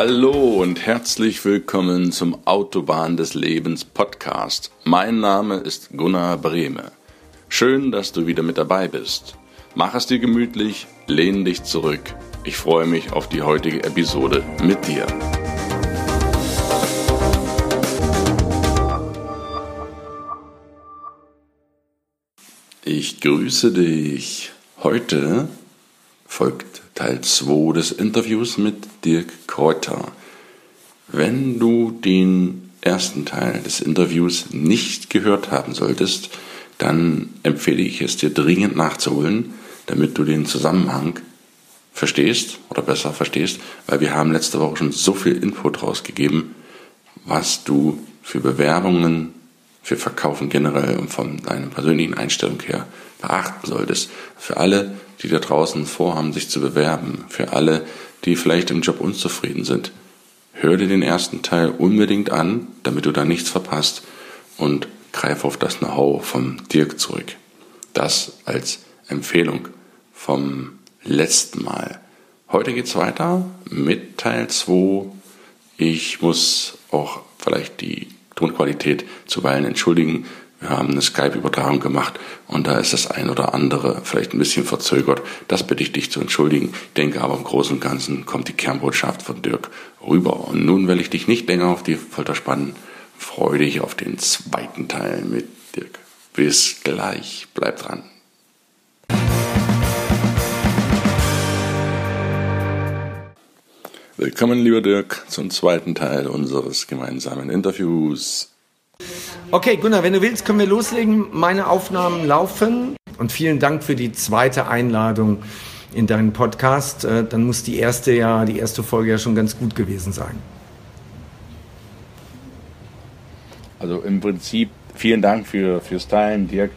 Hallo und herzlich willkommen zum Autobahn des Lebens Podcast. Mein Name ist Gunnar Brehme. Schön, dass du wieder mit dabei bist. Mach es dir gemütlich, lehn dich zurück. Ich freue mich auf die heutige Episode mit dir. Ich grüße dich. Heute folgt Teil 2 des Interviews mit Dirk Kräuter. Wenn du den ersten Teil des Interviews nicht gehört haben solltest, dann empfehle ich es dir dringend nachzuholen, damit du den Zusammenhang verstehst oder besser verstehst, weil wir haben letzte Woche schon so viel Input rausgegeben, was du für Bewerbungen, für Verkaufen generell und von deiner persönlichen Einstellung her beachten solltest. Für alle, die da draußen vorhaben, sich zu bewerben, für alle, die vielleicht im Job unzufrieden sind. Hör dir den ersten Teil unbedingt an, damit du da nichts verpasst und greif auf das Know-how vom Dirk zurück. Das als Empfehlung vom letzten Mal. Heute geht's weiter mit Teil 2. Ich muss auch vielleicht die Tonqualität zuweilen entschuldigen. Wir haben eine Skype-Übertragung gemacht und da ist das ein oder andere vielleicht ein bisschen verzögert. Das bitte ich dich zu entschuldigen. Ich denke aber im Großen und Ganzen kommt die Kernbotschaft von Dirk rüber. Und nun will ich dich nicht länger auf die Folter spannen. Freue dich auf den zweiten Teil mit Dirk. Bis gleich. Bleib dran. Willkommen, lieber Dirk, zum zweiten Teil unseres gemeinsamen Interviews. Okay, Gunnar, wenn du willst, können wir loslegen. Meine Aufnahmen laufen. Und vielen Dank für die zweite Einladung in deinen Podcast. Äh, dann muss die erste ja, die erste Folge ja schon ganz gut gewesen sein. Also im Prinzip vielen Dank für, fürs Teilen, Dirk.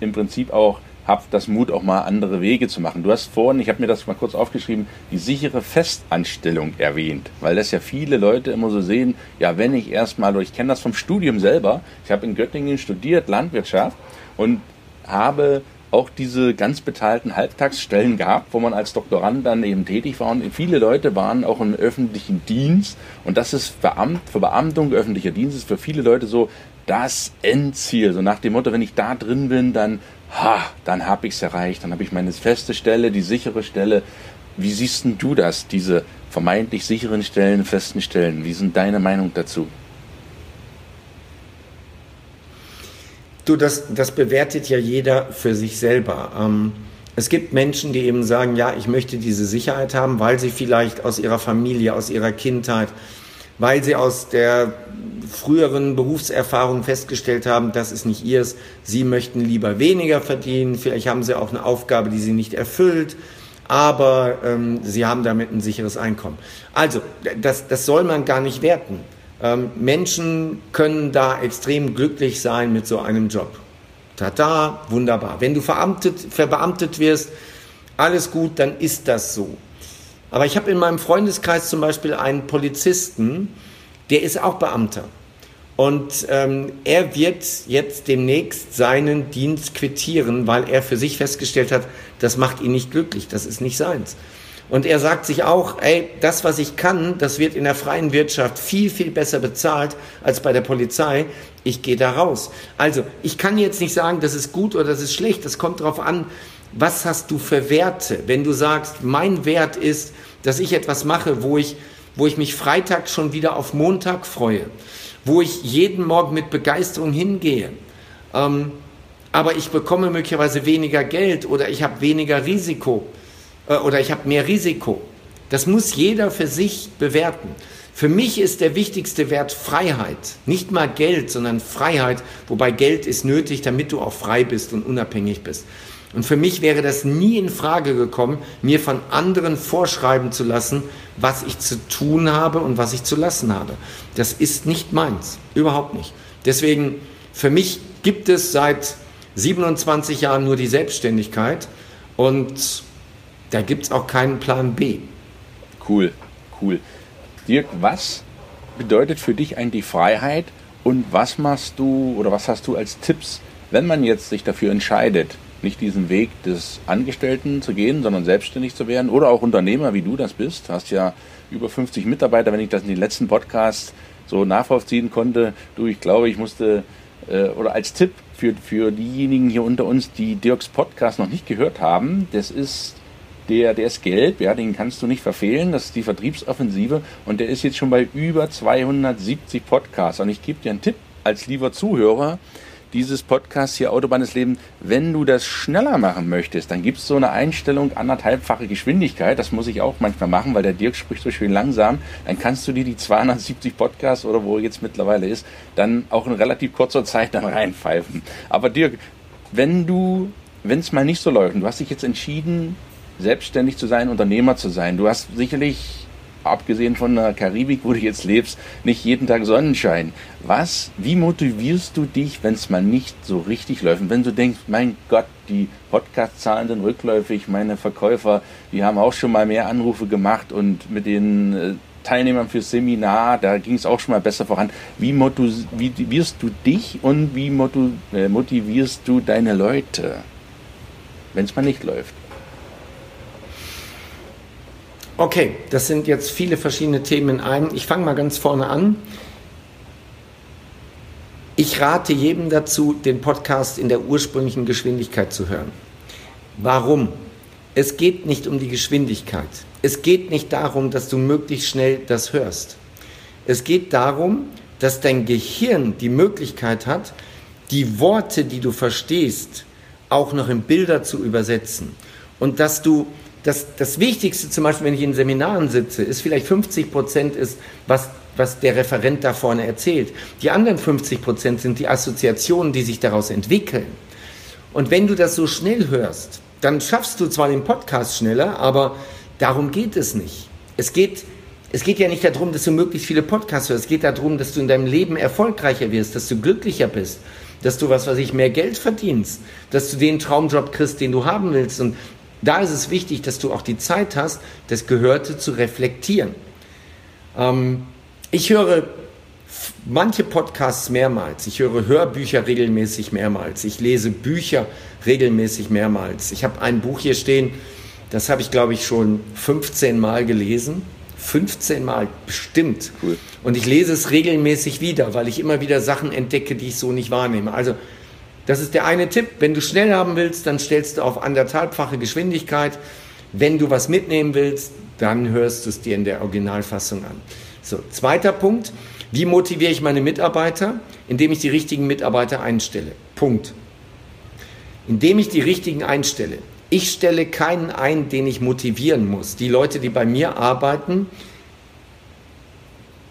Im Prinzip auch habt das Mut, auch mal andere Wege zu machen. Du hast vorhin, ich habe mir das mal kurz aufgeschrieben, die sichere Festanstellung erwähnt, weil das ja viele Leute immer so sehen, ja, wenn ich erstmal, ich kenne das vom Studium selber, ich habe in Göttingen studiert, Landwirtschaft und habe auch diese ganz bezahlten Halbtagsstellen gehabt, wo man als Doktorand dann eben tätig war. Und viele Leute waren auch im öffentlichen Dienst. Und das ist Beamt, für Beamtung, öffentlicher Dienst ist für viele Leute so das Endziel. So nach dem Motto, wenn ich da drin bin, dann ha, dann habe ich es erreicht, dann habe ich meine feste Stelle, die sichere Stelle. Wie siehst denn du das, diese vermeintlich sicheren Stellen, festen Stellen? Wie sind deine Meinung dazu? Du, das, das bewertet ja jeder für sich selber. Ähm, es gibt Menschen, die eben sagen, ja, ich möchte diese Sicherheit haben, weil sie vielleicht aus ihrer Familie, aus ihrer Kindheit, weil sie aus der früheren Berufserfahrung festgestellt haben, das ist nicht ihrs. Sie möchten lieber weniger verdienen. Vielleicht haben sie auch eine Aufgabe, die sie nicht erfüllt. Aber ähm, sie haben damit ein sicheres Einkommen. Also, das, das soll man gar nicht werten. Ähm, Menschen können da extrem glücklich sein mit so einem Job. Tada, wunderbar. Wenn du verbeamtet, verbeamtet wirst, alles gut, dann ist das so. Aber ich habe in meinem Freundeskreis zum Beispiel einen Polizisten, der ist auch Beamter. Und ähm, er wird jetzt demnächst seinen Dienst quittieren, weil er für sich festgestellt hat, das macht ihn nicht glücklich, das ist nicht seins. Und er sagt sich auch, ey, das, was ich kann, das wird in der freien Wirtschaft viel, viel besser bezahlt als bei der Polizei. Ich gehe da raus. Also, ich kann jetzt nicht sagen, das ist gut oder das ist schlecht. Das kommt darauf an, was hast du für Werte. Wenn du sagst, mein Wert ist, dass ich etwas mache, wo ich, wo ich mich Freitag schon wieder auf Montag freue wo ich jeden Morgen mit Begeisterung hingehe. Ähm, aber ich bekomme möglicherweise weniger Geld oder ich habe weniger Risiko äh, oder ich habe mehr Risiko. Das muss jeder für sich bewerten. Für mich ist der wichtigste Wert Freiheit. Nicht mal Geld, sondern Freiheit, wobei Geld ist nötig, damit du auch frei bist und unabhängig bist. Und für mich wäre das nie in Frage gekommen, mir von anderen vorschreiben zu lassen, was ich zu tun habe und was ich zu lassen habe. Das ist nicht meins, überhaupt nicht. Deswegen, für mich gibt es seit 27 Jahren nur die Selbstständigkeit und da gibt es auch keinen Plan B. Cool, cool. Dirk, was bedeutet für dich eigentlich Freiheit und was machst du oder was hast du als Tipps, wenn man jetzt sich dafür entscheidet, nicht diesen Weg des Angestellten zu gehen, sondern selbstständig zu werden oder auch Unternehmer, wie du das bist. Du hast ja über 50 Mitarbeiter, wenn ich das in den letzten Podcasts so nachvollziehen konnte. Du, ich glaube, ich musste, äh, oder als Tipp für, für diejenigen hier unter uns, die Dirks Podcast noch nicht gehört haben, das ist der, der ist gelb, ja, den kannst du nicht verfehlen, das ist die Vertriebsoffensive und der ist jetzt schon bei über 270 Podcasts. Und ich gebe dir einen Tipp als lieber Zuhörer, dieses Podcast hier Autobahn des Lebens, wenn du das schneller machen möchtest, dann gibt es so eine Einstellung anderthalbfache Geschwindigkeit. Das muss ich auch manchmal machen, weil der Dirk spricht so schön langsam. Dann kannst du dir die 270 Podcasts oder wo er jetzt mittlerweile ist, dann auch in relativ kurzer Zeit dann reinpfeifen. Aber Dirk, wenn du, wenn es mal nicht so läuft und du hast dich jetzt entschieden, selbstständig zu sein, Unternehmer zu sein, du hast sicherlich abgesehen von der Karibik, wo du jetzt lebst, nicht jeden Tag Sonnenschein. Was, wie motivierst du dich, wenn es mal nicht so richtig läuft? Und wenn du denkst, mein Gott, die Podcast-Zahlen sind rückläufig, meine Verkäufer, die haben auch schon mal mehr Anrufe gemacht und mit den äh, Teilnehmern fürs Seminar, da ging es auch schon mal besser voran. Wie motivierst du dich und wie äh, motivierst du deine Leute, wenn es mal nicht läuft? Okay, das sind jetzt viele verschiedene Themen in einem. Ich fange mal ganz vorne an. Ich rate jedem dazu, den Podcast in der ursprünglichen Geschwindigkeit zu hören. Warum? Es geht nicht um die Geschwindigkeit. Es geht nicht darum, dass du möglichst schnell das hörst. Es geht darum, dass dein Gehirn die Möglichkeit hat, die Worte, die du verstehst, auch noch in Bilder zu übersetzen. Und dass du das, das Wichtigste, zum Beispiel, wenn ich in Seminaren sitze, ist vielleicht 50 Prozent ist, was, was der Referent da vorne erzählt. Die anderen 50 Prozent sind die Assoziationen, die sich daraus entwickeln. Und wenn du das so schnell hörst, dann schaffst du zwar den Podcast schneller, aber darum geht es nicht. Es geht, es geht ja nicht darum, dass du möglichst viele Podcasts hörst. Es geht darum, dass du in deinem Leben erfolgreicher wirst, dass du glücklicher bist, dass du, was weiß ich, mehr Geld verdienst, dass du den Traumjob kriegst, den du haben willst. Und da ist es wichtig, dass du auch die Zeit hast, das Gehörte zu reflektieren. Ähm, ich höre manche Podcasts mehrmals. Ich höre Hörbücher regelmäßig mehrmals. Ich lese Bücher regelmäßig mehrmals. Ich habe ein Buch hier stehen, das habe ich, glaube ich, schon 15 Mal gelesen. 15 Mal bestimmt. Cool. Und ich lese es regelmäßig wieder, weil ich immer wieder Sachen entdecke, die ich so nicht wahrnehme. Also das ist der eine Tipp. Wenn du schnell haben willst, dann stellst du auf anderthalbfache Geschwindigkeit. Wenn du was mitnehmen willst, dann hörst du es dir in der Originalfassung an. So, zweiter Punkt. Wie motiviere ich meine Mitarbeiter? Indem ich die richtigen Mitarbeiter einstelle. Punkt. Indem ich die richtigen einstelle. Ich stelle keinen ein, den ich motivieren muss. Die Leute, die bei mir arbeiten,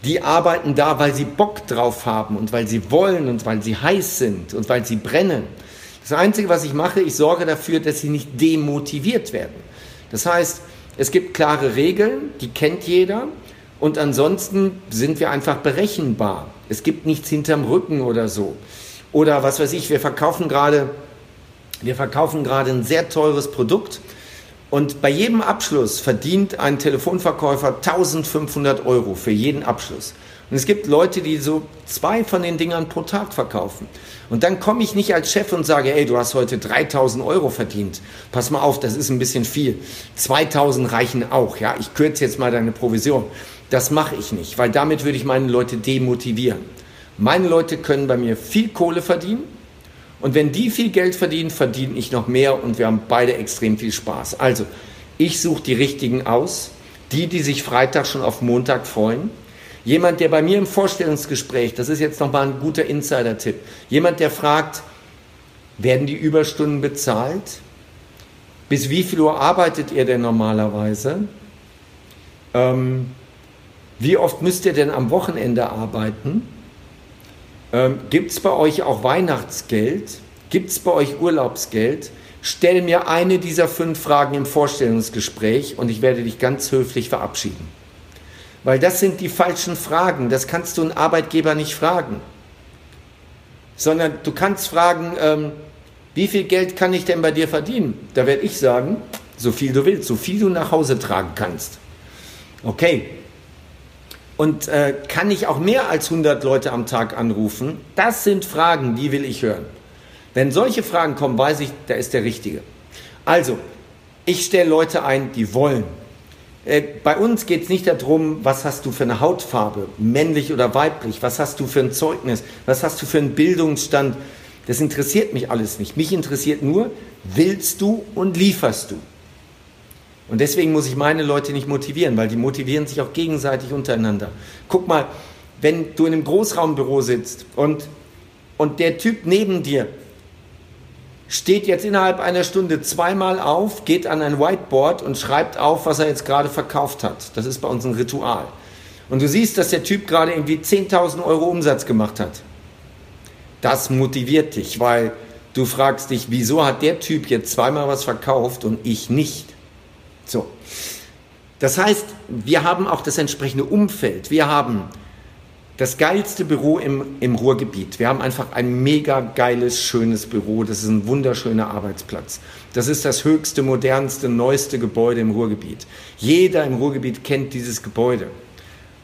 die arbeiten da, weil sie Bock drauf haben und weil sie wollen und weil sie heiß sind und weil sie brennen. Das Einzige, was ich mache, ich sorge dafür, dass sie nicht demotiviert werden. Das heißt, es gibt klare Regeln, die kennt jeder und ansonsten sind wir einfach berechenbar. Es gibt nichts hinterm Rücken oder so. Oder was weiß ich, wir verkaufen gerade, wir verkaufen gerade ein sehr teures Produkt und bei jedem Abschluss verdient ein Telefonverkäufer 1500 Euro für jeden Abschluss. Und es gibt Leute, die so zwei von den Dingern pro Tag verkaufen. Und dann komme ich nicht als Chef und sage, ey, du hast heute 3000 Euro verdient. Pass mal auf, das ist ein bisschen viel. 2000 reichen auch, ja. Ich kürze jetzt mal deine Provision. Das mache ich nicht, weil damit würde ich meine Leute demotivieren. Meine Leute können bei mir viel Kohle verdienen und wenn die viel Geld verdienen, verdiene ich noch mehr und wir haben beide extrem viel Spaß. Also, ich suche die richtigen aus, die, die sich Freitag schon auf Montag freuen. Jemand, der bei mir im Vorstellungsgespräch, das ist jetzt nochmal ein guter Insider-Tipp, jemand, der fragt, werden die Überstunden bezahlt? Bis wie viel Uhr arbeitet ihr denn normalerweise? Ähm, wie oft müsst ihr denn am Wochenende arbeiten? Ähm, Gibt es bei euch auch Weihnachtsgeld? Gibt es bei euch Urlaubsgeld? Stell mir eine dieser fünf Fragen im Vorstellungsgespräch und ich werde dich ganz höflich verabschieden. Weil das sind die falschen Fragen. Das kannst du einen Arbeitgeber nicht fragen. Sondern du kannst fragen, ähm, wie viel Geld kann ich denn bei dir verdienen? Da werde ich sagen, so viel du willst, so viel du nach Hause tragen kannst. Okay, und äh, kann ich auch mehr als 100 Leute am Tag anrufen? Das sind Fragen, die will ich hören. Wenn solche Fragen kommen, weiß ich, da ist der Richtige. Also, ich stelle Leute ein, die wollen. Äh, bei uns geht es nicht darum, was hast du für eine Hautfarbe, männlich oder weiblich, was hast du für ein Zeugnis, was hast du für einen Bildungsstand. Das interessiert mich alles nicht. Mich interessiert nur, willst du und lieferst du. Und deswegen muss ich meine Leute nicht motivieren, weil die motivieren sich auch gegenseitig untereinander. Guck mal, wenn du in einem Großraumbüro sitzt und, und der Typ neben dir steht jetzt innerhalb einer Stunde zweimal auf, geht an ein Whiteboard und schreibt auf, was er jetzt gerade verkauft hat. Das ist bei uns ein Ritual. Und du siehst, dass der Typ gerade irgendwie 10.000 Euro Umsatz gemacht hat. Das motiviert dich, weil du fragst dich, wieso hat der Typ jetzt zweimal was verkauft und ich nicht? So. Das heißt, wir haben auch das entsprechende Umfeld. Wir haben das geilste Büro im, im Ruhrgebiet. Wir haben einfach ein mega geiles, schönes Büro. Das ist ein wunderschöner Arbeitsplatz. Das ist das höchste, modernste, neueste Gebäude im Ruhrgebiet. Jeder im Ruhrgebiet kennt dieses Gebäude.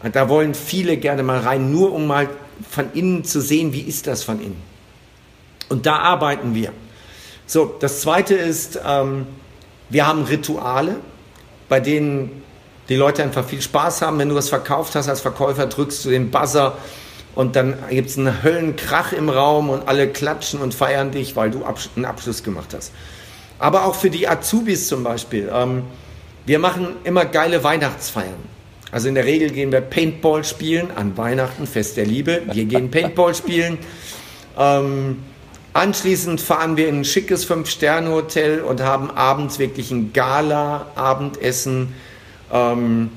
Und da wollen viele gerne mal rein, nur um mal von innen zu sehen, wie ist das von innen. Und da arbeiten wir. So, das Zweite ist, ähm, wir haben Rituale, bei denen die Leute einfach viel Spaß haben. Wenn du was verkauft hast als Verkäufer, drückst du den Buzzer und dann gibt es einen Höllenkrach im Raum und alle klatschen und feiern dich, weil du einen Abschluss gemacht hast. Aber auch für die Azubis zum Beispiel. Ähm, wir machen immer geile Weihnachtsfeiern. Also in der Regel gehen wir Paintball spielen an Weihnachten, Fest der Liebe. Wir gehen Paintball spielen. Ähm, anschließend fahren wir in ein schickes Fünf-Sterne-Hotel und haben abends wirklich ein Gala-Abendessen ähm,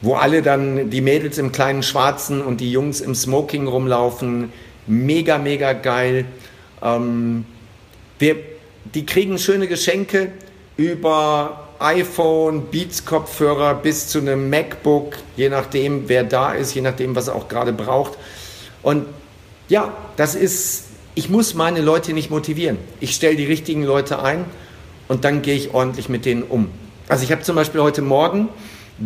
wo alle dann die Mädels im kleinen Schwarzen und die Jungs im Smoking rumlaufen. Mega, mega geil. Ähm, wir, die kriegen schöne Geschenke über iPhone, Beats-Kopfhörer bis zu einem MacBook, je nachdem, wer da ist, je nachdem, was er auch gerade braucht. Und ja, das ist, ich muss meine Leute nicht motivieren. Ich stelle die richtigen Leute ein und dann gehe ich ordentlich mit denen um. Also ich habe zum Beispiel heute Morgen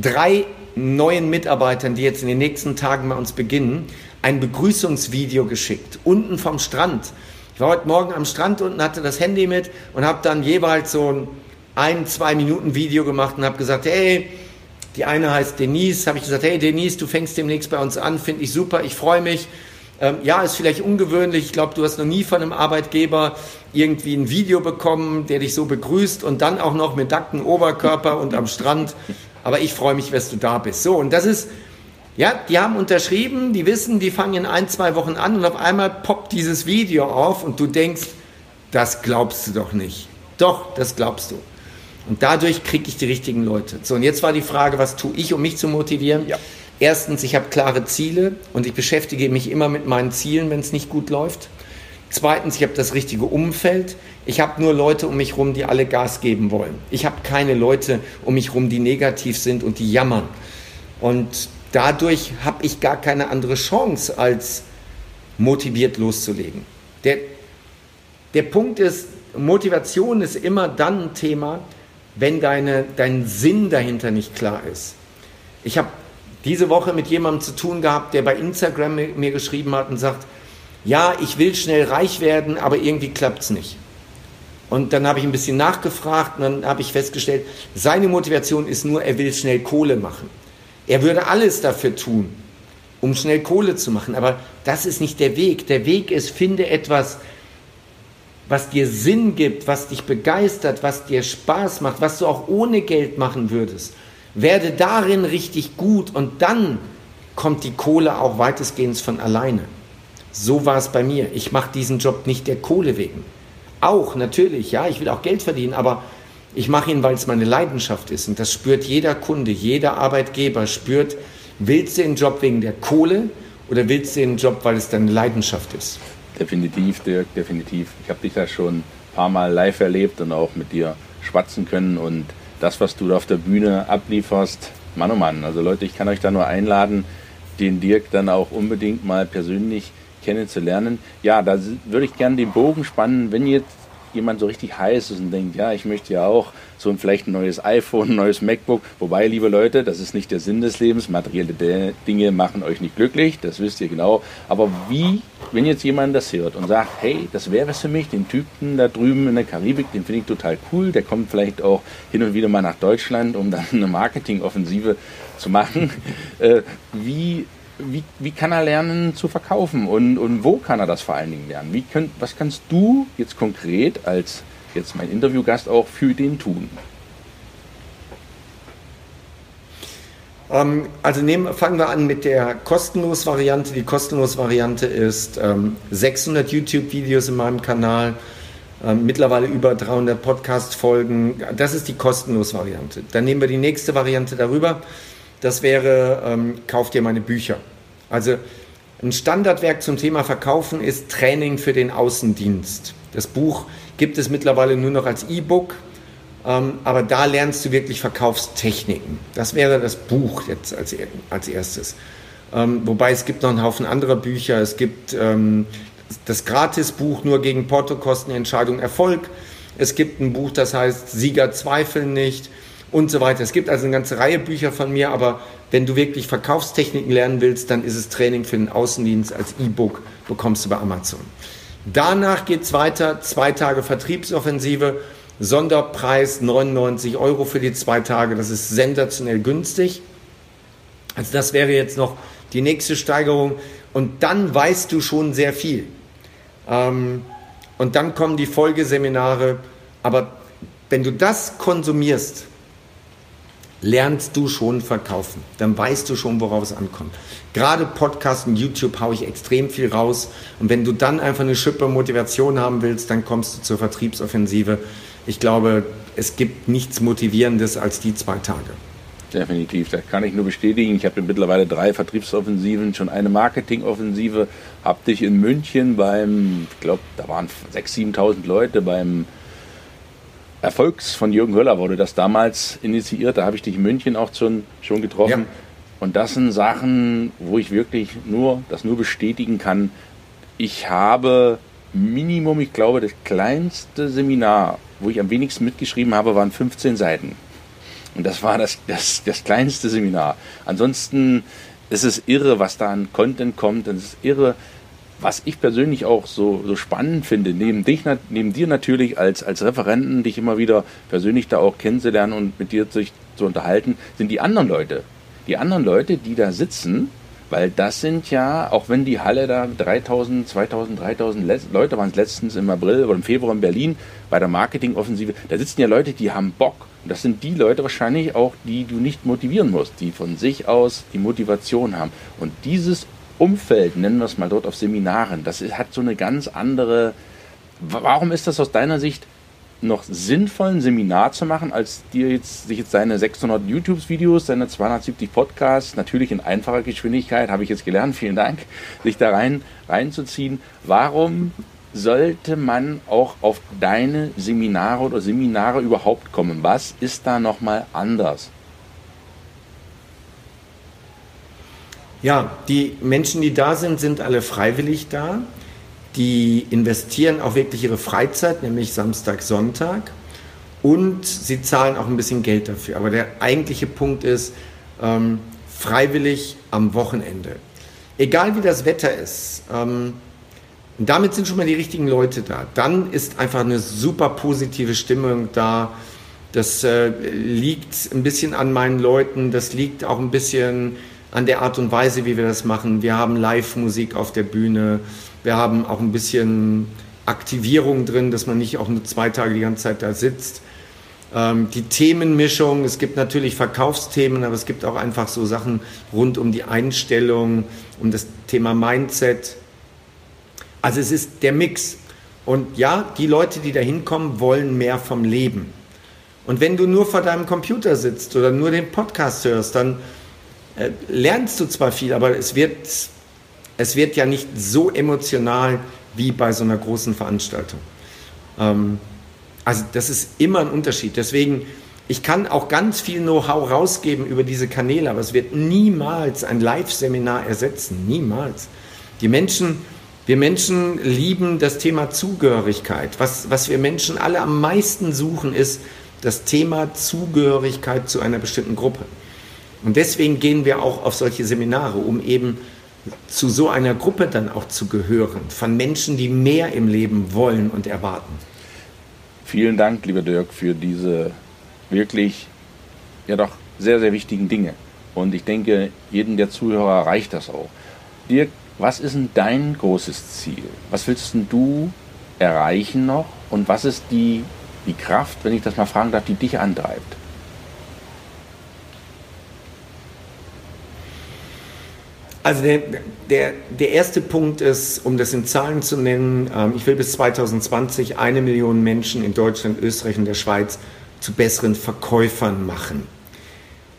drei neuen Mitarbeitern, die jetzt in den nächsten Tagen bei uns beginnen, ein Begrüßungsvideo geschickt, unten vom Strand. Ich war heute Morgen am Strand unten, hatte das Handy mit und habe dann jeweils so ein ein, zwei Minuten Video gemacht und habe gesagt, hey, die eine heißt Denise, habe ich gesagt, hey Denise, du fängst demnächst bei uns an, finde ich super, ich freue mich. Ähm, ja, ist vielleicht ungewöhnlich. Ich glaube, du hast noch nie von einem Arbeitgeber irgendwie ein Video bekommen, der dich so begrüßt und dann auch noch mit nacktem Oberkörper und am Strand. Aber ich freue mich, dass du da bist. So, und das ist, ja, die haben unterschrieben, die wissen, die fangen in ein, zwei Wochen an und auf einmal poppt dieses Video auf und du denkst, das glaubst du doch nicht. Doch, das glaubst du. Und dadurch kriege ich die richtigen Leute. So, und jetzt war die Frage, was tue ich, um mich zu motivieren? Ja. Erstens, ich habe klare Ziele und ich beschäftige mich immer mit meinen Zielen, wenn es nicht gut läuft. Zweitens, ich habe das richtige Umfeld. Ich habe nur Leute um mich herum, die alle Gas geben wollen. Ich habe keine Leute um mich herum, die negativ sind und die jammern. Und dadurch habe ich gar keine andere Chance, als motiviert loszulegen. Der, der Punkt ist, Motivation ist immer dann ein Thema, wenn deine, dein Sinn dahinter nicht klar ist. Ich habe diese Woche mit jemandem zu tun gehabt, der bei Instagram mir geschrieben hat und sagt, ja, ich will schnell reich werden, aber irgendwie klappt es nicht. Und dann habe ich ein bisschen nachgefragt und dann habe ich festgestellt, seine Motivation ist nur, er will schnell Kohle machen. Er würde alles dafür tun, um schnell Kohle zu machen, aber das ist nicht der Weg. Der Weg ist, finde etwas, was dir Sinn gibt, was dich begeistert, was dir Spaß macht, was du auch ohne Geld machen würdest. Werde darin richtig gut und dann kommt die Kohle auch weitestgehend von alleine. So war es bei mir. Ich mache diesen Job nicht der Kohle wegen. Auch natürlich, ja, ich will auch Geld verdienen, aber ich mache ihn, weil es meine Leidenschaft ist. Und das spürt jeder Kunde, jeder Arbeitgeber spürt, willst du den Job wegen der Kohle oder willst du den Job, weil es deine Leidenschaft ist? Definitiv, Dirk, definitiv. Ich habe dich da schon ein paar Mal live erlebt und auch mit dir schwatzen können und das, was du auf der Bühne ablieferst, Mann oh Mann. Also Leute, ich kann euch da nur einladen, den Dirk dann auch unbedingt mal persönlich kennenzulernen. Ja, da würde ich gerne den Bogen spannen, wenn jetzt jemand so richtig heiß ist und denkt, ja, ich möchte ja auch so ein vielleicht ein neues iPhone, ein neues MacBook. Wobei, liebe Leute, das ist nicht der Sinn des Lebens. Materielle Dinge machen euch nicht glücklich, das wisst ihr genau. Aber wie, wenn jetzt jemand das hört und sagt, hey, das wäre was für mich, den Typen da drüben in der Karibik, den finde ich total cool, der kommt vielleicht auch hin und wieder mal nach Deutschland, um dann eine Marketingoffensive zu machen. Äh, wie wie, wie kann er lernen zu verkaufen und, und wo kann er das vor allen Dingen lernen? Wie könnt, was kannst du jetzt konkret als jetzt mein Interviewgast auch für den tun? Ähm, also nehmen, fangen wir an mit der kostenlos Variante. Die kostenlos Variante ist ähm, 600 YouTube-Videos in meinem Kanal, ähm, mittlerweile über 300 Podcast-Folgen. Das ist die kostenlos Variante. Dann nehmen wir die nächste Variante darüber das wäre, ähm, kauf dir meine Bücher. Also ein Standardwerk zum Thema Verkaufen ist Training für den Außendienst. Das Buch gibt es mittlerweile nur noch als E-Book, ähm, aber da lernst du wirklich Verkaufstechniken. Das wäre das Buch jetzt als, als erstes. Ähm, wobei es gibt noch einen Haufen anderer Bücher. Es gibt ähm, das Gratisbuch nur gegen Portokosten Entscheidung Erfolg. Es gibt ein Buch, das heißt Sieger zweifeln nicht und so weiter. Es gibt also eine ganze Reihe Bücher von mir, aber wenn du wirklich Verkaufstechniken lernen willst, dann ist es Training für den Außendienst als E-Book, bekommst du bei Amazon. Danach geht es weiter, zwei Tage Vertriebsoffensive, Sonderpreis 99 Euro für die zwei Tage, das ist sensationell günstig. Also das wäre jetzt noch die nächste Steigerung und dann weißt du schon sehr viel. Ähm, und dann kommen die Folgeseminare, aber wenn du das konsumierst, lernst du schon verkaufen. Dann weißt du schon, worauf es ankommt. Gerade Podcast und YouTube haue ich extrem viel raus. Und wenn du dann einfach eine Schippe Motivation haben willst, dann kommst du zur Vertriebsoffensive. Ich glaube, es gibt nichts Motivierendes als die zwei Tage. Definitiv, das kann ich nur bestätigen. Ich habe mittlerweile drei Vertriebsoffensiven, schon eine Marketingoffensive. Habe dich in München beim, ich glaube, da waren 6.000, 7.000 Leute beim Erfolgs von Jürgen Höller wurde das damals initiiert. Da habe ich dich in München auch schon, schon getroffen. Ja. Und das sind Sachen, wo ich wirklich nur das nur bestätigen kann. Ich habe Minimum, ich glaube, das kleinste Seminar, wo ich am wenigsten mitgeschrieben habe, waren 15 Seiten. Und das war das, das, das kleinste Seminar. Ansonsten ist es irre, was da an Content kommt. Es ist irre, was ich persönlich auch so, so spannend finde, neben, dich, neben dir natürlich als, als Referenten, dich immer wieder persönlich da auch kennenzulernen und mit dir sich zu unterhalten, sind die anderen Leute. Die anderen Leute, die da sitzen, weil das sind ja, auch wenn die Halle da 3000, 2000, 3000 Leute waren es letztens im April oder im Februar in Berlin bei der Marketingoffensive, da sitzen ja Leute, die haben Bock. Und das sind die Leute wahrscheinlich auch, die du nicht motivieren musst, die von sich aus die Motivation haben. Und dieses Umfeld, nennen wir es mal dort auf Seminaren, das hat so eine ganz andere. Warum ist das aus deiner Sicht noch sinnvoll, ein Seminar zu machen, als dir jetzt sich jetzt deine 600 YouTube-Videos, deine 270 Podcasts, natürlich in einfacher Geschwindigkeit, habe ich jetzt gelernt, vielen Dank, sich da rein reinzuziehen. Warum sollte man auch auf deine Seminare oder Seminare überhaupt kommen? Was ist da nochmal anders? Ja, die Menschen, die da sind, sind alle freiwillig da. Die investieren auch wirklich ihre Freizeit, nämlich Samstag, Sonntag. Und sie zahlen auch ein bisschen Geld dafür. Aber der eigentliche Punkt ist, ähm, freiwillig am Wochenende. Egal wie das Wetter ist, ähm, damit sind schon mal die richtigen Leute da. Dann ist einfach eine super positive Stimmung da. Das äh, liegt ein bisschen an meinen Leuten, das liegt auch ein bisschen an der Art und Weise, wie wir das machen. Wir haben Live-Musik auf der Bühne. Wir haben auch ein bisschen Aktivierung drin, dass man nicht auch nur zwei Tage die ganze Zeit da sitzt. Ähm, die Themenmischung, es gibt natürlich Verkaufsthemen, aber es gibt auch einfach so Sachen rund um die Einstellung, um das Thema Mindset. Also es ist der Mix. Und ja, die Leute, die da hinkommen, wollen mehr vom Leben. Und wenn du nur vor deinem Computer sitzt oder nur den Podcast hörst, dann äh, lernst du zwar viel, aber es wird, es wird ja nicht so emotional wie bei so einer großen Veranstaltung. Ähm, also das ist immer ein Unterschied. Deswegen, ich kann auch ganz viel Know-how rausgeben über diese Kanäle, aber es wird niemals ein Live-Seminar ersetzen. Niemals. Die Menschen Wir Menschen lieben das Thema Zugehörigkeit. Was, was wir Menschen alle am meisten suchen, ist das Thema Zugehörigkeit zu einer bestimmten Gruppe. Und deswegen gehen wir auch auf solche Seminare, um eben zu so einer Gruppe dann auch zu gehören, von Menschen, die mehr im Leben wollen und erwarten. Vielen Dank, lieber Dirk, für diese wirklich, ja doch, sehr, sehr wichtigen Dinge. Und ich denke, jedem der Zuhörer reicht das auch. Dirk, was ist denn dein großes Ziel? Was willst du erreichen noch? Und was ist die, die Kraft, wenn ich das mal fragen darf, die dich antreibt? Also der, der, der erste Punkt ist, um das in Zahlen zu nennen, ähm, ich will bis 2020 eine Million Menschen in Deutschland, Österreich und der Schweiz zu besseren Verkäufern machen.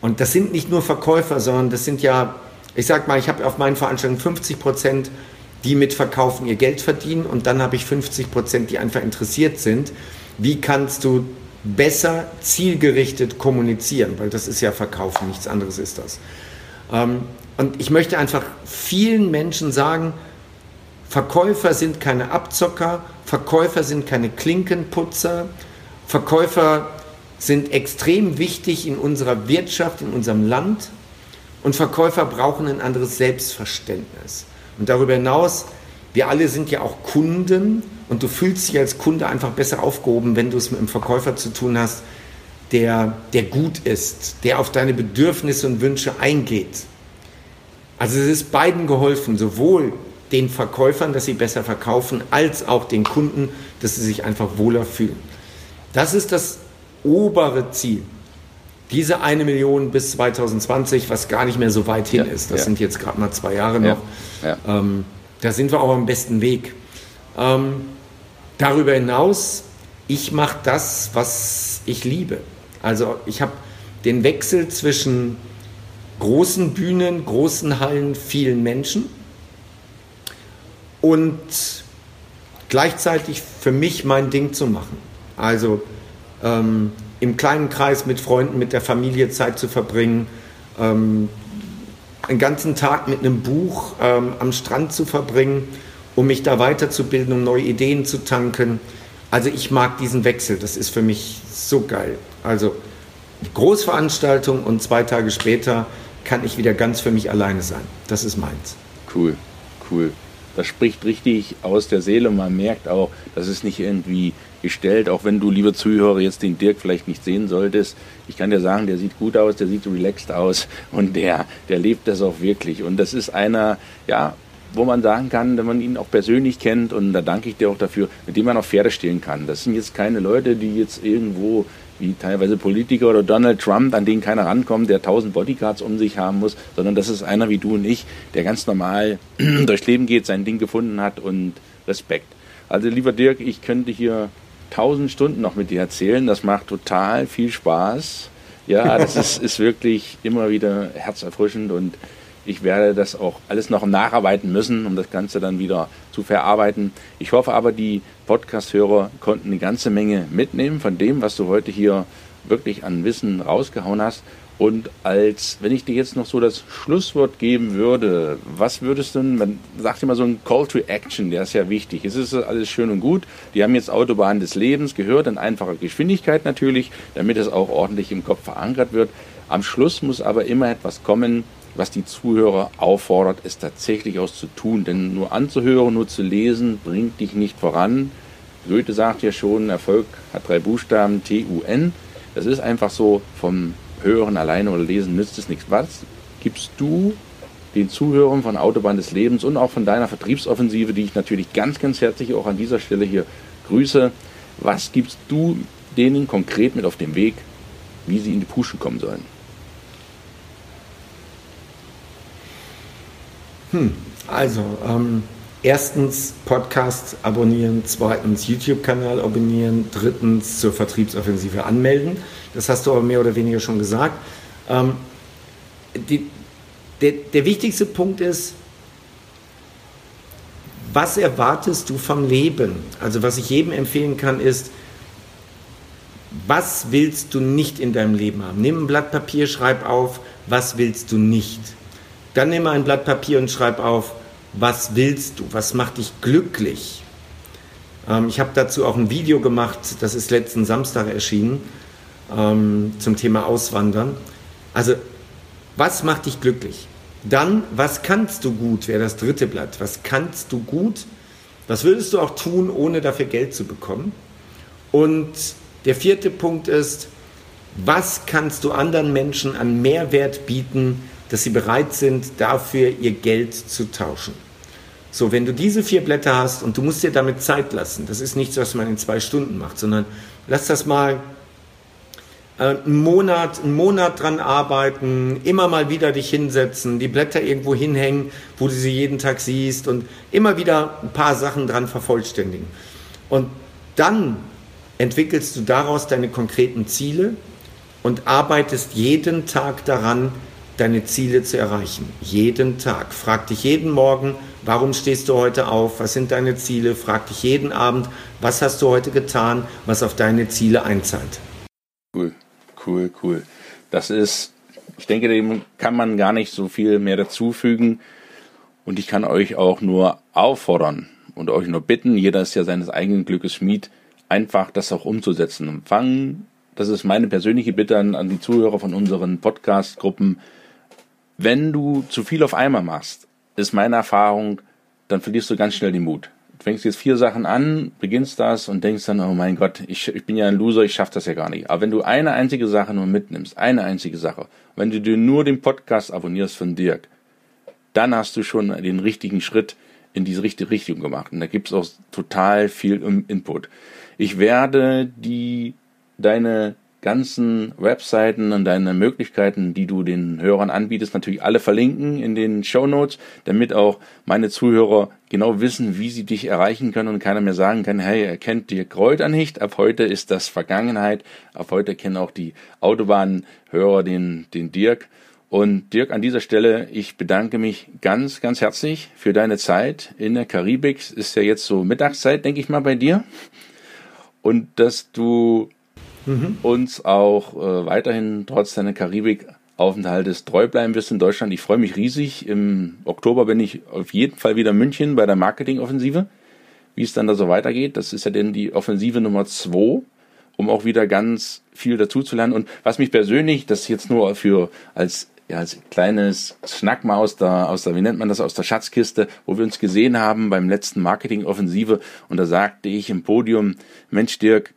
Und das sind nicht nur Verkäufer, sondern das sind ja, ich sag mal, ich habe auf meinen Veranstaltungen 50 Prozent, die mit Verkaufen ihr Geld verdienen und dann habe ich 50 Prozent, die einfach interessiert sind. Wie kannst du besser zielgerichtet kommunizieren? Weil das ist ja Verkaufen, nichts anderes ist das. Ähm, und ich möchte einfach vielen Menschen sagen, Verkäufer sind keine Abzocker, Verkäufer sind keine Klinkenputzer, Verkäufer sind extrem wichtig in unserer Wirtschaft, in unserem Land und Verkäufer brauchen ein anderes Selbstverständnis. Und darüber hinaus, wir alle sind ja auch Kunden und du fühlst dich als Kunde einfach besser aufgehoben, wenn du es mit einem Verkäufer zu tun hast, der, der gut ist, der auf deine Bedürfnisse und Wünsche eingeht. Also es ist beiden geholfen, sowohl den Verkäufern, dass sie besser verkaufen, als auch den Kunden, dass sie sich einfach wohler fühlen. Das ist das obere Ziel. Diese eine Million bis 2020, was gar nicht mehr so weit hin ja, ist, das ja. sind jetzt gerade mal zwei Jahre noch, ja, ähm, da sind wir auch am besten Weg. Ähm, darüber hinaus, ich mache das, was ich liebe. Also ich habe den Wechsel zwischen großen Bühnen, großen Hallen, vielen Menschen und gleichzeitig für mich mein Ding zu machen. Also ähm, im kleinen Kreis mit Freunden, mit der Familie Zeit zu verbringen, ähm, einen ganzen Tag mit einem Buch ähm, am Strand zu verbringen, um mich da weiterzubilden, um neue Ideen zu tanken. Also ich mag diesen Wechsel, das ist für mich so geil. Also Großveranstaltung und zwei Tage später kann ich wieder ganz für mich alleine sein. Das ist meins. Cool, cool. Das spricht richtig aus der Seele man merkt auch, das ist nicht irgendwie gestellt, auch wenn du, lieber Zuhörer, jetzt den Dirk vielleicht nicht sehen solltest. Ich kann dir sagen, der sieht gut aus, der sieht relaxed aus und der, der lebt das auch wirklich. Und das ist einer, ja, wo man sagen kann, wenn man ihn auch persönlich kennt, und da danke ich dir auch dafür, mit dem man auch Pferde stehlen kann. Das sind jetzt keine Leute, die jetzt irgendwo wie teilweise Politiker oder Donald Trump, an den keiner rankommt, der tausend Bodyguards um sich haben muss, sondern das ist einer wie du und ich, der ganz normal durchs Leben geht, sein Ding gefunden hat und Respekt. Also lieber Dirk, ich könnte hier tausend Stunden noch mit dir erzählen. Das macht total viel Spaß. Ja, das ist, ist wirklich immer wieder herzerfrischend und ich werde das auch alles noch nacharbeiten müssen, um das Ganze dann wieder zu verarbeiten. Ich hoffe aber, die Podcast-Hörer konnten eine ganze Menge mitnehmen von dem, was du heute hier wirklich an Wissen rausgehauen hast. Und als, wenn ich dir jetzt noch so das Schlusswort geben würde, was würdest du, man sagt immer so ein Call to Action, der ist ja wichtig. Es ist alles schön und gut. Die haben jetzt Autobahn des Lebens gehört, in einfacher Geschwindigkeit natürlich, damit es auch ordentlich im Kopf verankert wird. Am Schluss muss aber immer etwas kommen, was die Zuhörer auffordert, es tatsächlich auch zu tun. Denn nur anzuhören, nur zu lesen, bringt dich nicht voran. Goethe sagt ja schon, Erfolg hat drei Buchstaben, T-U-N. Das ist einfach so, vom Hören alleine oder Lesen nützt es nichts. Was gibst du den Zuhörern von Autobahn des Lebens und auch von deiner Vertriebsoffensive, die ich natürlich ganz, ganz herzlich auch an dieser Stelle hier grüße, was gibst du denen konkret mit auf den Weg, wie sie in die Puschen kommen sollen? Hm, also, ähm, erstens Podcast abonnieren, zweitens YouTube-Kanal abonnieren, drittens zur Vertriebsoffensive anmelden. Das hast du aber mehr oder weniger schon gesagt. Ähm, die, der, der wichtigste Punkt ist, was erwartest du vom Leben? Also was ich jedem empfehlen kann, ist, was willst du nicht in deinem Leben haben? Nimm ein Blatt Papier, schreib auf, was willst du nicht? Dann nimm ein Blatt Papier und schreib auf, was willst du, was macht dich glücklich. Ähm, ich habe dazu auch ein Video gemacht, das ist letzten Samstag erschienen, ähm, zum Thema Auswandern. Also, was macht dich glücklich? Dann, was kannst du gut, wäre das dritte Blatt. Was kannst du gut? Was würdest du auch tun, ohne dafür Geld zu bekommen? Und der vierte Punkt ist, was kannst du anderen Menschen an Mehrwert bieten, dass sie bereit sind, dafür ihr Geld zu tauschen? So, wenn du diese vier Blätter hast und du musst dir damit Zeit lassen, das ist nichts, was man in zwei Stunden macht, sondern lass das mal äh, einen Monat, einen Monat dran arbeiten, immer mal wieder dich hinsetzen, die Blätter irgendwo hinhängen, wo du sie jeden Tag siehst und immer wieder ein paar Sachen dran vervollständigen. Und dann entwickelst du daraus deine konkreten Ziele und arbeitest jeden Tag daran, deine Ziele zu erreichen. Jeden Tag. Frag dich jeden Morgen, warum stehst du heute auf? Was sind deine Ziele? Frag dich jeden Abend, was hast du heute getan, was auf deine Ziele einzahlt. Cool cool, cool. Das ist, ich denke, dem kann man gar nicht so viel mehr dazufügen. Und ich kann euch auch nur auffordern und euch nur bitten, jeder ist ja seines eigenen Glückes Schmied, einfach das auch umzusetzen. Fangen, das ist meine persönliche Bitte an, an die Zuhörer von unseren Podcast-Gruppen, wenn du zu viel auf einmal machst, ist meine Erfahrung, dann verlierst du ganz schnell den Mut fängst jetzt vier Sachen an, beginnst das und denkst dann, oh mein Gott, ich, ich bin ja ein Loser, ich schaff das ja gar nicht. Aber wenn du eine einzige Sache nur mitnimmst, eine einzige Sache, wenn du dir nur den Podcast abonnierst von Dirk, dann hast du schon den richtigen Schritt in diese richtige Richtung gemacht. Und da gibt's auch total viel Input. Ich werde die deine ganzen Webseiten und deine Möglichkeiten, die du den Hörern anbietest, natürlich alle verlinken in den Show Notes, damit auch meine Zuhörer genau wissen, wie sie dich erreichen können und keiner mehr sagen kann, hey, er kennt Dirk Kräuter nicht, ab heute ist das Vergangenheit, ab heute kennen auch die Autobahnhörer den, den Dirk. Und Dirk, an dieser Stelle, ich bedanke mich ganz, ganz herzlich für deine Zeit in der Karibik. Ist ja jetzt so Mittagszeit, denke ich mal, bei dir. Und dass du mhm. uns auch äh, weiterhin trotz deiner Karibik-Aufenthaltes treu bleiben wirst in Deutschland. Ich freue mich riesig. Im Oktober bin ich auf jeden Fall wieder in München bei der Marketing-Offensive. Wie es dann da so weitergeht, das ist ja denn die Offensive Nummer zwei, um auch wieder ganz viel dazu zu lernen. Und was mich persönlich, das jetzt nur für als ja, als kleines Schnack mal aus der, aus der, wie nennt man das, aus der Schatzkiste, wo wir uns gesehen haben beim letzten Marketing-Offensive und da sagte ich im Podium, Mensch Dirk,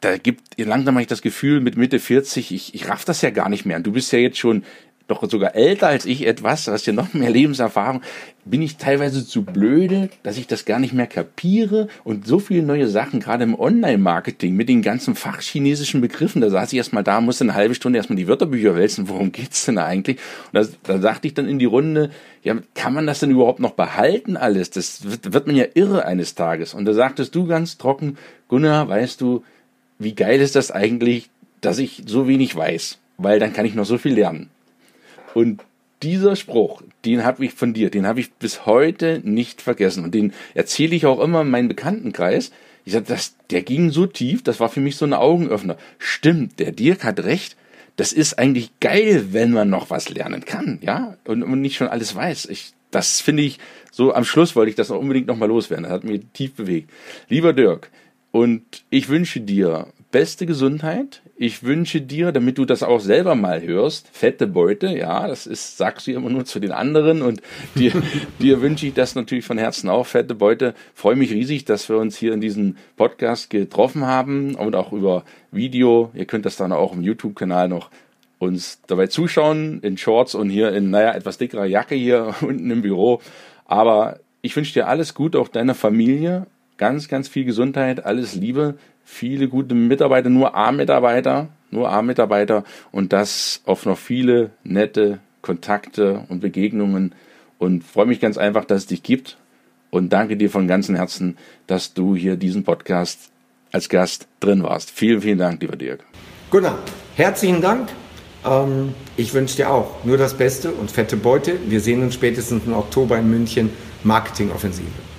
da gibt langsam habe ich das Gefühl, mit Mitte 40, ich, ich raff das ja gar nicht mehr. Und du bist ja jetzt schon doch sogar älter als ich etwas, hast ja noch mehr Lebenserfahrung, bin ich teilweise zu blöde, dass ich das gar nicht mehr kapiere und so viele neue Sachen, gerade im Online-Marketing mit den ganzen fachchinesischen Begriffen, da saß ich erstmal da, musste eine halbe Stunde erstmal die Wörterbücher wälzen, worum geht's denn eigentlich? Und da, da sagte ich dann in die Runde, ja, kann man das denn überhaupt noch behalten alles? Das wird, wird man ja irre eines Tages. Und da sagtest du ganz trocken, Gunnar, weißt du, wie geil ist das eigentlich, dass ich so wenig weiß, weil dann kann ich noch so viel lernen. Und dieser Spruch, den habe ich von dir, den habe ich bis heute nicht vergessen und den erzähle ich auch immer in meinem Bekanntenkreis. Ich sage, das, der ging so tief, das war für mich so ein Augenöffner. Stimmt, der Dirk hat recht. Das ist eigentlich geil, wenn man noch was lernen kann, ja, und, und nicht schon alles weiß. Ich, das finde ich so am Schluss wollte ich das noch unbedingt noch mal loswerden. Das hat mich tief bewegt. Lieber Dirk, und ich wünsche dir beste Gesundheit. Ich wünsche dir, damit du das auch selber mal hörst, fette Beute. Ja, das ist, sagst du immer nur zu den anderen. Und dir, dir wünsche ich das natürlich von Herzen auch, fette Beute. Freue mich riesig, dass wir uns hier in diesem Podcast getroffen haben und auch über Video. Ihr könnt das dann auch im YouTube-Kanal noch uns dabei zuschauen, in Shorts und hier in, naja, etwas dickerer Jacke hier unten im Büro. Aber ich wünsche dir alles Gute, auch deiner Familie ganz, ganz viel Gesundheit, alles Liebe, viele gute Mitarbeiter, nur A-Mitarbeiter, nur A-Mitarbeiter und das auf noch viele nette Kontakte und Begegnungen und freue mich ganz einfach, dass es dich gibt und danke dir von ganzem Herzen, dass du hier diesen Podcast als Gast drin warst. Vielen, vielen Dank, lieber Dirk. Gunnar, herzlichen Dank. Ähm, ich wünsche dir auch nur das Beste und fette Beute. Wir sehen uns spätestens im Oktober in München. Marketingoffensive.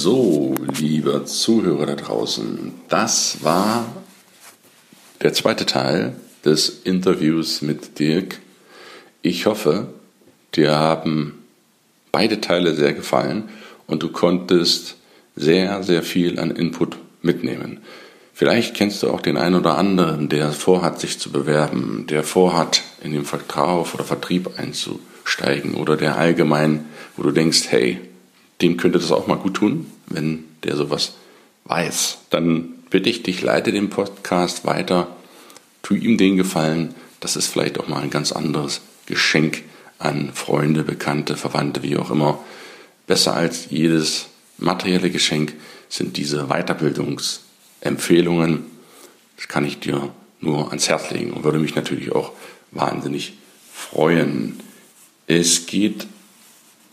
So, lieber Zuhörer da draußen, das war der zweite Teil des Interviews mit Dirk. Ich hoffe, dir haben beide Teile sehr gefallen und du konntest sehr, sehr viel an Input mitnehmen. Vielleicht kennst du auch den einen oder anderen, der vorhat, sich zu bewerben, der vorhat, in den Verkauf oder Vertrieb einzusteigen oder der allgemein, wo du denkst, hey, dem könnte das auch mal gut tun, wenn der sowas weiß. Dann bitte ich dich, leite den Podcast weiter, tu ihm den Gefallen. Das ist vielleicht auch mal ein ganz anderes Geschenk an Freunde, Bekannte, Verwandte, wie auch immer. Besser als jedes materielle Geschenk sind diese Weiterbildungsempfehlungen. Das kann ich dir nur ans Herz legen und würde mich natürlich auch wahnsinnig freuen. Es geht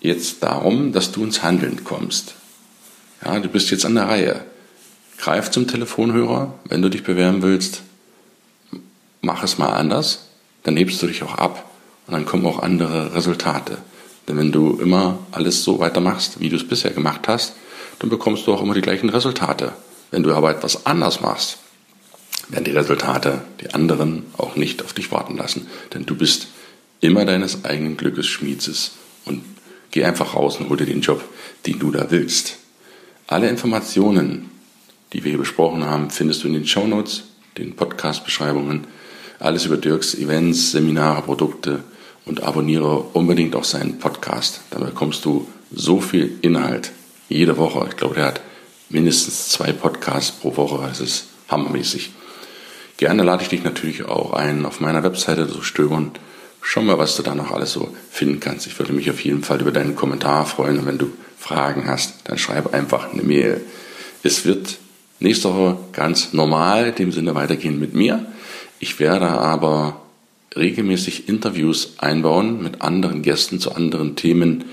jetzt darum, dass du ins Handeln kommst. Ja, du bist jetzt an der Reihe. Greif zum Telefonhörer, wenn du dich bewerben willst. Mach es mal anders, dann hebst du dich auch ab und dann kommen auch andere Resultate. Denn wenn du immer alles so weitermachst, wie du es bisher gemacht hast, dann bekommst du auch immer die gleichen Resultate. Wenn du aber etwas anders machst, werden die Resultate, die anderen, auch nicht auf dich warten lassen. Denn du bist immer deines eigenen Glückes Schmiedzes und geh einfach raus und hol dir den Job, den du da willst. Alle Informationen, die wir hier besprochen haben, findest du in den Show Notes, den Podcast-Beschreibungen. Alles über Dirks Events, Seminare, Produkte und abonniere unbedingt auch seinen Podcast. Dann bekommst du so viel Inhalt jede Woche. Ich glaube, der hat mindestens zwei Podcasts pro Woche. Das ist hammermäßig. Gerne lade ich dich natürlich auch ein, auf meiner Webseite zu stöbern. Schau mal, was du da noch alles so finden kannst. Ich würde mich auf jeden Fall über deinen Kommentar freuen. Und wenn du Fragen hast, dann schreib einfach eine Mail. Es wird nächste Woche ganz normal, in dem Sinne weitergehen mit mir. Ich werde aber regelmäßig Interviews einbauen mit anderen Gästen zu anderen Themen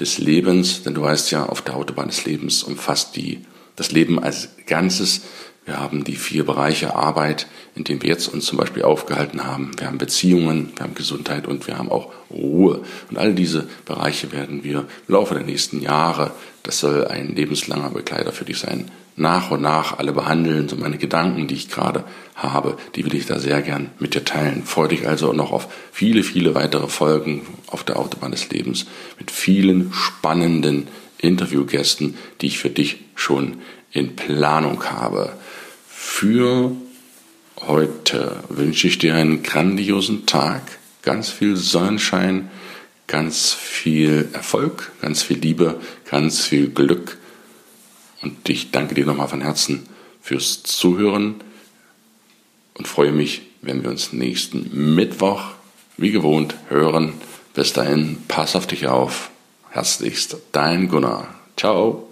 des Lebens, denn du weißt ja, auf der Autobahn des Lebens umfasst die, das Leben als Ganzes. Wir haben die vier Bereiche Arbeit, in denen wir jetzt uns zum Beispiel aufgehalten haben. Wir haben Beziehungen, wir haben Gesundheit und wir haben auch Ruhe. Und all diese Bereiche werden wir im Laufe der nächsten Jahre, das soll ein lebenslanger Begleiter für dich sein, nach und nach alle behandeln. So meine Gedanken, die ich gerade habe, die will ich da sehr gern mit dir teilen. Freue dich also noch auf viele, viele weitere Folgen auf der Autobahn des Lebens mit vielen spannenden Interviewgästen, die ich für dich schon in Planung habe. Für heute wünsche ich dir einen grandiosen Tag, ganz viel Sonnenschein, ganz viel Erfolg, ganz viel Liebe, ganz viel Glück und ich danke dir nochmal von Herzen fürs Zuhören und freue mich, wenn wir uns nächsten Mittwoch wie gewohnt hören. Bis dahin, pass auf dich auf. Herzlichst, dein Gunnar. Ciao.